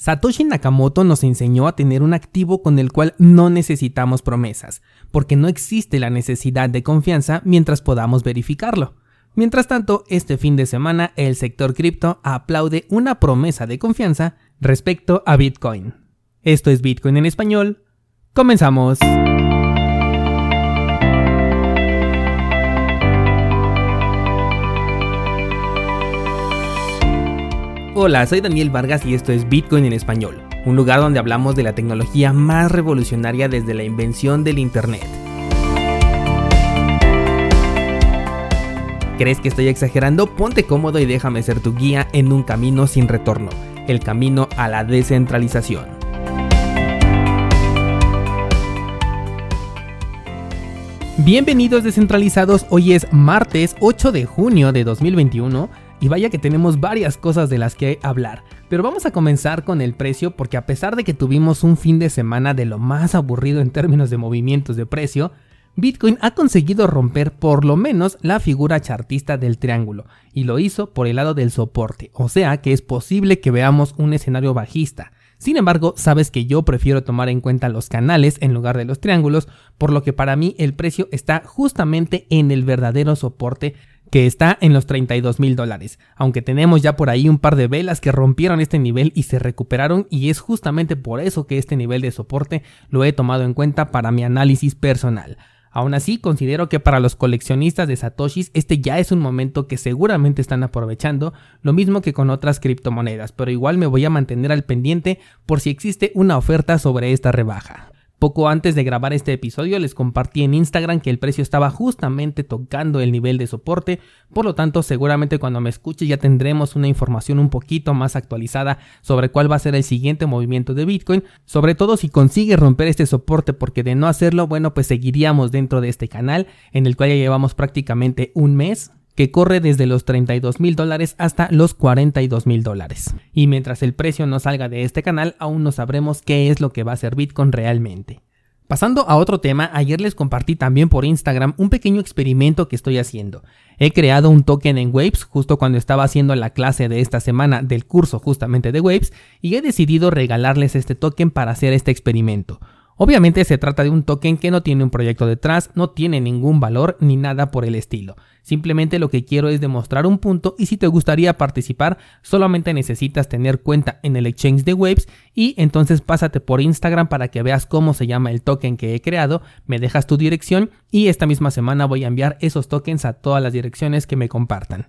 Satoshi Nakamoto nos enseñó a tener un activo con el cual no necesitamos promesas, porque no existe la necesidad de confianza mientras podamos verificarlo. Mientras tanto, este fin de semana el sector cripto aplaude una promesa de confianza respecto a Bitcoin. Esto es Bitcoin en español. Comenzamos. Hola, soy Daniel Vargas y esto es Bitcoin en español, un lugar donde hablamos de la tecnología más revolucionaria desde la invención del Internet. ¿Crees que estoy exagerando? Ponte cómodo y déjame ser tu guía en un camino sin retorno, el camino a la descentralización. Bienvenidos descentralizados, hoy es martes 8 de junio de 2021 y vaya que tenemos varias cosas de las que hablar. Pero vamos a comenzar con el precio porque a pesar de que tuvimos un fin de semana de lo más aburrido en términos de movimientos de precio, Bitcoin ha conseguido romper por lo menos la figura chartista del triángulo y lo hizo por el lado del soporte, o sea que es posible que veamos un escenario bajista. Sin embargo, sabes que yo prefiero tomar en cuenta los canales en lugar de los triángulos, por lo que para mí el precio está justamente en el verdadero soporte que está en los 32 mil dólares, aunque tenemos ya por ahí un par de velas que rompieron este nivel y se recuperaron y es justamente por eso que este nivel de soporte lo he tomado en cuenta para mi análisis personal. Aún así, considero que para los coleccionistas de satoshis este ya es un momento que seguramente están aprovechando, lo mismo que con otras criptomonedas, pero igual me voy a mantener al pendiente por si existe una oferta sobre esta rebaja. Poco antes de grabar este episodio les compartí en Instagram que el precio estaba justamente tocando el nivel de soporte, por lo tanto seguramente cuando me escuche ya tendremos una información un poquito más actualizada sobre cuál va a ser el siguiente movimiento de Bitcoin, sobre todo si consigue romper este soporte porque de no hacerlo, bueno pues seguiríamos dentro de este canal en el cual ya llevamos prácticamente un mes que corre desde los 32 mil dólares hasta los 42 mil dólares. Y mientras el precio no salga de este canal, aún no sabremos qué es lo que va a ser Bitcoin realmente. Pasando a otro tema, ayer les compartí también por Instagram un pequeño experimento que estoy haciendo. He creado un token en Waves justo cuando estaba haciendo la clase de esta semana del curso justamente de Waves y he decidido regalarles este token para hacer este experimento. Obviamente se trata de un token que no tiene un proyecto detrás, no tiene ningún valor ni nada por el estilo. Simplemente lo que quiero es demostrar un punto y si te gustaría participar solamente necesitas tener cuenta en el exchange de Waves y entonces pásate por Instagram para que veas cómo se llama el token que he creado, me dejas tu dirección y esta misma semana voy a enviar esos tokens a todas las direcciones que me compartan.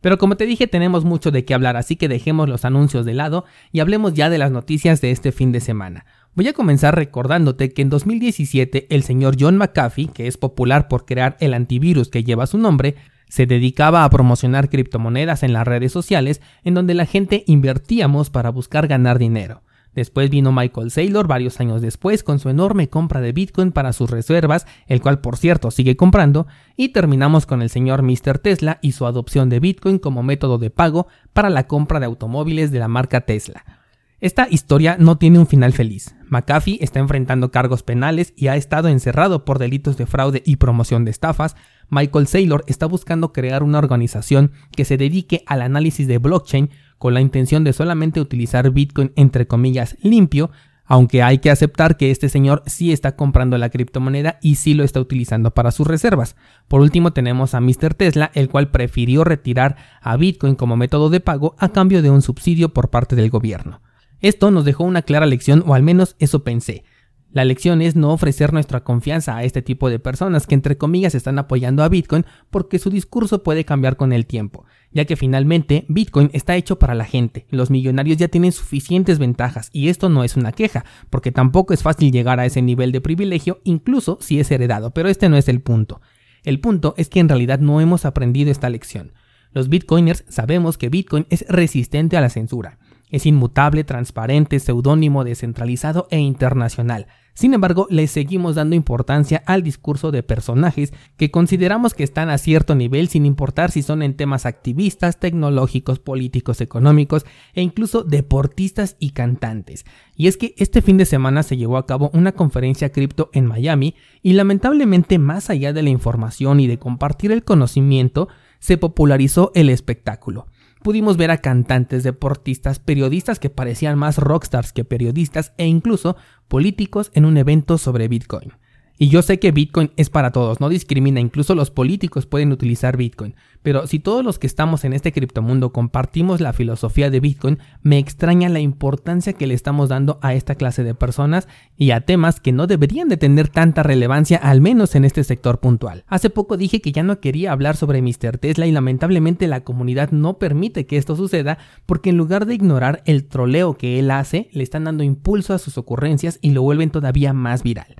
Pero como te dije tenemos mucho de qué hablar así que dejemos los anuncios de lado y hablemos ya de las noticias de este fin de semana. Voy a comenzar recordándote que en 2017 el señor John McAfee, que es popular por crear el antivirus que lleva su nombre, se dedicaba a promocionar criptomonedas en las redes sociales en donde la gente invertíamos para buscar ganar dinero. Después vino Michael Saylor varios años después con su enorme compra de Bitcoin para sus reservas, el cual por cierto sigue comprando, y terminamos con el señor Mr. Tesla y su adopción de Bitcoin como método de pago para la compra de automóviles de la marca Tesla. Esta historia no tiene un final feliz. McAfee está enfrentando cargos penales y ha estado encerrado por delitos de fraude y promoción de estafas. Michael Saylor está buscando crear una organización que se dedique al análisis de blockchain con la intención de solamente utilizar Bitcoin entre comillas limpio, aunque hay que aceptar que este señor sí está comprando la criptomoneda y sí lo está utilizando para sus reservas. Por último tenemos a Mr. Tesla, el cual prefirió retirar a Bitcoin como método de pago a cambio de un subsidio por parte del gobierno. Esto nos dejó una clara lección, o al menos eso pensé. La lección es no ofrecer nuestra confianza a este tipo de personas que entre comillas están apoyando a Bitcoin porque su discurso puede cambiar con el tiempo, ya que finalmente Bitcoin está hecho para la gente, los millonarios ya tienen suficientes ventajas y esto no es una queja, porque tampoco es fácil llegar a ese nivel de privilegio incluso si es heredado, pero este no es el punto. El punto es que en realidad no hemos aprendido esta lección. Los bitcoiners sabemos que Bitcoin es resistente a la censura. Es inmutable, transparente, seudónimo, descentralizado e internacional. Sin embargo, le seguimos dando importancia al discurso de personajes que consideramos que están a cierto nivel sin importar si son en temas activistas, tecnológicos, políticos, económicos e incluso deportistas y cantantes. Y es que este fin de semana se llevó a cabo una conferencia cripto en Miami y lamentablemente más allá de la información y de compartir el conocimiento, se popularizó el espectáculo. Pudimos ver a cantantes, deportistas, periodistas que parecían más rockstars que periodistas e incluso políticos en un evento sobre Bitcoin. Y yo sé que Bitcoin es para todos, no discrimina, incluso los políticos pueden utilizar Bitcoin. Pero si todos los que estamos en este criptomundo compartimos la filosofía de Bitcoin, me extraña la importancia que le estamos dando a esta clase de personas y a temas que no deberían de tener tanta relevancia, al menos en este sector puntual. Hace poco dije que ya no quería hablar sobre Mr. Tesla y lamentablemente la comunidad no permite que esto suceda porque en lugar de ignorar el troleo que él hace, le están dando impulso a sus ocurrencias y lo vuelven todavía más viral.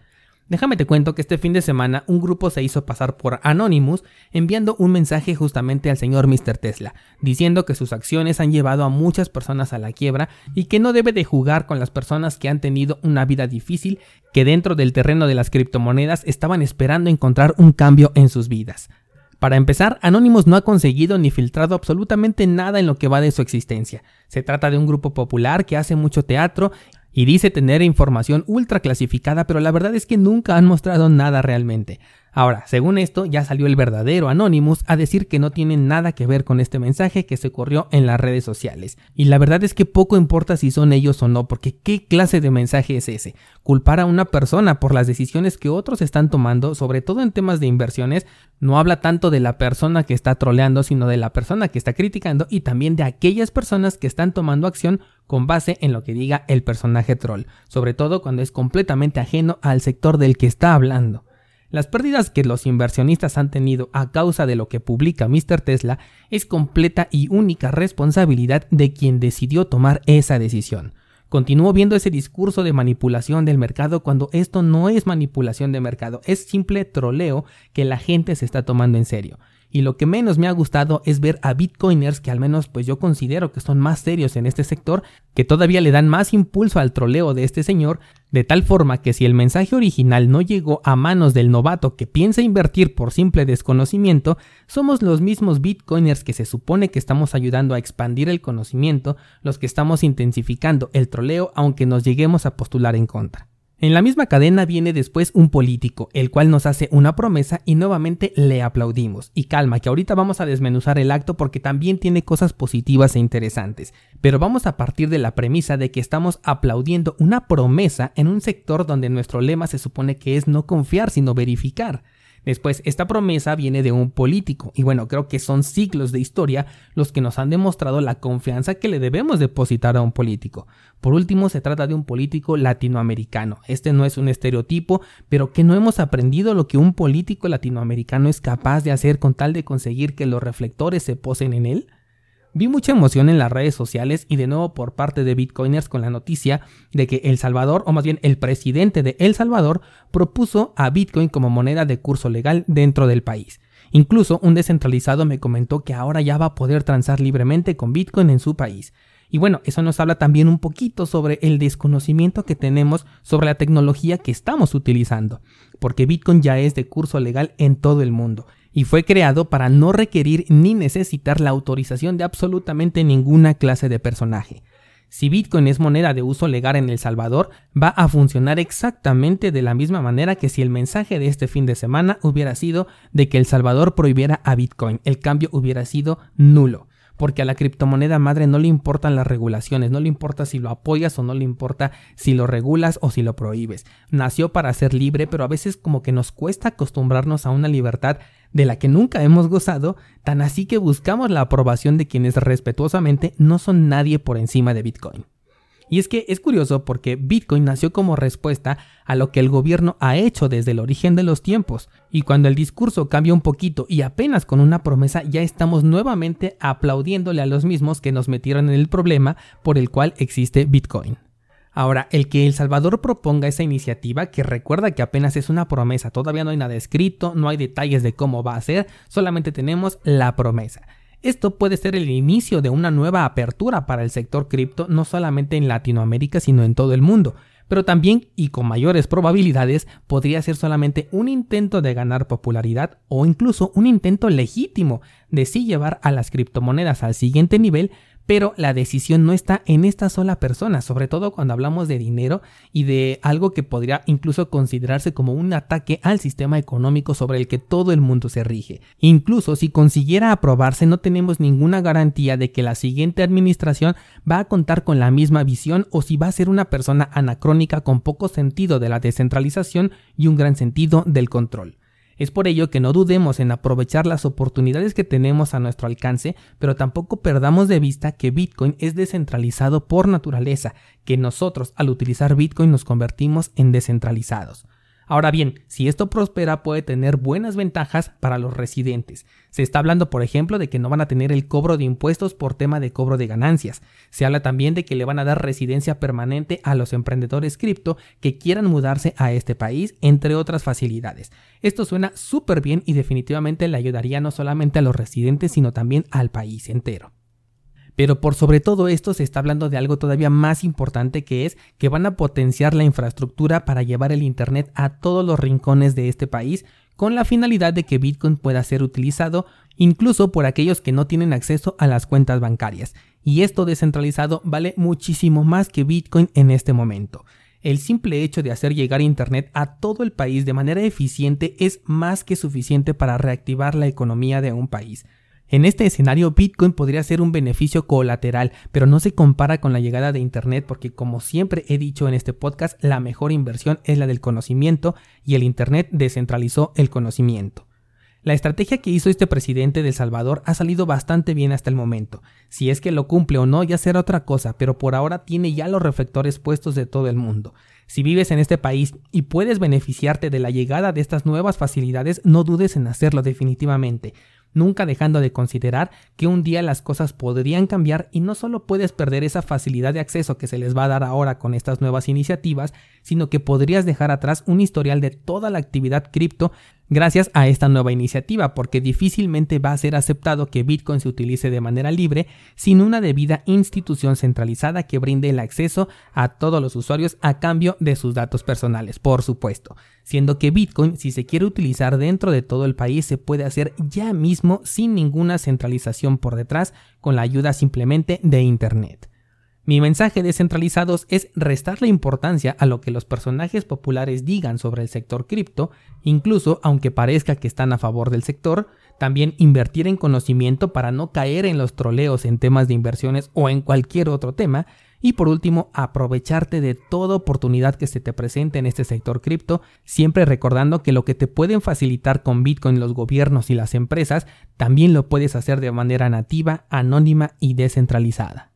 Déjame te cuento que este fin de semana un grupo se hizo pasar por Anonymous enviando un mensaje justamente al señor Mr. Tesla, diciendo que sus acciones han llevado a muchas personas a la quiebra y que no debe de jugar con las personas que han tenido una vida difícil, que dentro del terreno de las criptomonedas estaban esperando encontrar un cambio en sus vidas. Para empezar, Anonymous no ha conseguido ni filtrado absolutamente nada en lo que va de su existencia. Se trata de un grupo popular que hace mucho teatro y dice tener información ultra clasificada, pero la verdad es que nunca han mostrado nada realmente. Ahora, según esto, ya salió el verdadero Anonymous a decir que no tiene nada que ver con este mensaje que se corrió en las redes sociales. Y la verdad es que poco importa si son ellos o no, porque ¿qué clase de mensaje es ese? Culpar a una persona por las decisiones que otros están tomando, sobre todo en temas de inversiones, no habla tanto de la persona que está troleando, sino de la persona que está criticando y también de aquellas personas que están tomando acción con base en lo que diga el personaje troll, sobre todo cuando es completamente ajeno al sector del que está hablando. Las pérdidas que los inversionistas han tenido a causa de lo que publica Mr. Tesla es completa y única responsabilidad de quien decidió tomar esa decisión. Continúo viendo ese discurso de manipulación del mercado cuando esto no es manipulación de mercado, es simple troleo que la gente se está tomando en serio y lo que menos me ha gustado es ver a bitcoiners que al menos pues yo considero que son más serios en este sector, que todavía le dan más impulso al troleo de este señor, de tal forma que si el mensaje original no llegó a manos del novato que piensa invertir por simple desconocimiento, somos los mismos bitcoiners que se supone que estamos ayudando a expandir el conocimiento, los que estamos intensificando el troleo aunque nos lleguemos a postular en contra. En la misma cadena viene después un político, el cual nos hace una promesa y nuevamente le aplaudimos. Y calma, que ahorita vamos a desmenuzar el acto porque también tiene cosas positivas e interesantes. Pero vamos a partir de la premisa de que estamos aplaudiendo una promesa en un sector donde nuestro lema se supone que es no confiar sino verificar. Después, esta promesa viene de un político, y bueno, creo que son siglos de historia los que nos han demostrado la confianza que le debemos depositar a un político. Por último, se trata de un político latinoamericano. Este no es un estereotipo, pero que no hemos aprendido lo que un político latinoamericano es capaz de hacer con tal de conseguir que los reflectores se posen en él. Vi mucha emoción en las redes sociales y de nuevo por parte de Bitcoiners con la noticia de que El Salvador, o más bien el presidente de El Salvador, propuso a Bitcoin como moneda de curso legal dentro del país. Incluso un descentralizado me comentó que ahora ya va a poder transar libremente con Bitcoin en su país. Y bueno, eso nos habla también un poquito sobre el desconocimiento que tenemos sobre la tecnología que estamos utilizando, porque Bitcoin ya es de curso legal en todo el mundo y fue creado para no requerir ni necesitar la autorización de absolutamente ninguna clase de personaje. Si Bitcoin es moneda de uso legal en El Salvador, va a funcionar exactamente de la misma manera que si el mensaje de este fin de semana hubiera sido de que El Salvador prohibiera a Bitcoin, el cambio hubiera sido nulo porque a la criptomoneda madre no le importan las regulaciones, no le importa si lo apoyas o no le importa si lo regulas o si lo prohíbes. Nació para ser libre, pero a veces como que nos cuesta acostumbrarnos a una libertad de la que nunca hemos gozado, tan así que buscamos la aprobación de quienes respetuosamente no son nadie por encima de Bitcoin. Y es que es curioso porque Bitcoin nació como respuesta a lo que el gobierno ha hecho desde el origen de los tiempos. Y cuando el discurso cambia un poquito y apenas con una promesa ya estamos nuevamente aplaudiéndole a los mismos que nos metieron en el problema por el cual existe Bitcoin. Ahora, el que El Salvador proponga esa iniciativa, que recuerda que apenas es una promesa, todavía no hay nada escrito, no hay detalles de cómo va a ser, solamente tenemos la promesa. Esto puede ser el inicio de una nueva apertura para el sector cripto no solamente en Latinoamérica sino en todo el mundo, pero también y con mayores probabilidades podría ser solamente un intento de ganar popularidad o incluso un intento legítimo de sí llevar a las criptomonedas al siguiente nivel, pero la decisión no está en esta sola persona, sobre todo cuando hablamos de dinero y de algo que podría incluso considerarse como un ataque al sistema económico sobre el que todo el mundo se rige. Incluso si consiguiera aprobarse no tenemos ninguna garantía de que la siguiente administración va a contar con la misma visión o si va a ser una persona anacrónica con poco sentido de la descentralización y un gran sentido del control. Es por ello que no dudemos en aprovechar las oportunidades que tenemos a nuestro alcance, pero tampoco perdamos de vista que Bitcoin es descentralizado por naturaleza, que nosotros al utilizar Bitcoin nos convertimos en descentralizados. Ahora bien, si esto prospera puede tener buenas ventajas para los residentes. Se está hablando, por ejemplo, de que no van a tener el cobro de impuestos por tema de cobro de ganancias. Se habla también de que le van a dar residencia permanente a los emprendedores cripto que quieran mudarse a este país, entre otras facilidades. Esto suena súper bien y definitivamente le ayudaría no solamente a los residentes, sino también al país entero. Pero por sobre todo esto se está hablando de algo todavía más importante que es que van a potenciar la infraestructura para llevar el Internet a todos los rincones de este país con la finalidad de que Bitcoin pueda ser utilizado incluso por aquellos que no tienen acceso a las cuentas bancarias. Y esto descentralizado vale muchísimo más que Bitcoin en este momento. El simple hecho de hacer llegar Internet a todo el país de manera eficiente es más que suficiente para reactivar la economía de un país. En este escenario Bitcoin podría ser un beneficio colateral, pero no se compara con la llegada de Internet porque como siempre he dicho en este podcast, la mejor inversión es la del conocimiento y el Internet descentralizó el conocimiento. La estrategia que hizo este presidente de El Salvador ha salido bastante bien hasta el momento. Si es que lo cumple o no ya será otra cosa, pero por ahora tiene ya los reflectores puestos de todo el mundo. Si vives en este país y puedes beneficiarte de la llegada de estas nuevas facilidades, no dudes en hacerlo definitivamente nunca dejando de considerar que un día las cosas podrían cambiar y no solo puedes perder esa facilidad de acceso que se les va a dar ahora con estas nuevas iniciativas, sino que podrías dejar atrás un historial de toda la actividad cripto gracias a esta nueva iniciativa, porque difícilmente va a ser aceptado que Bitcoin se utilice de manera libre sin una debida institución centralizada que brinde el acceso a todos los usuarios a cambio de sus datos personales, por supuesto, siendo que Bitcoin, si se quiere utilizar dentro de todo el país, se puede hacer ya mismo sin ninguna centralización por detrás, con la ayuda simplemente de Internet. Mi mensaje descentralizados es restar la importancia a lo que los personajes populares digan sobre el sector cripto, incluso aunque parezca que están a favor del sector, también invertir en conocimiento para no caer en los troleos en temas de inversiones o en cualquier otro tema, y por último, aprovecharte de toda oportunidad que se te presente en este sector cripto, siempre recordando que lo que te pueden facilitar con Bitcoin los gobiernos y las empresas, también lo puedes hacer de manera nativa, anónima y descentralizada.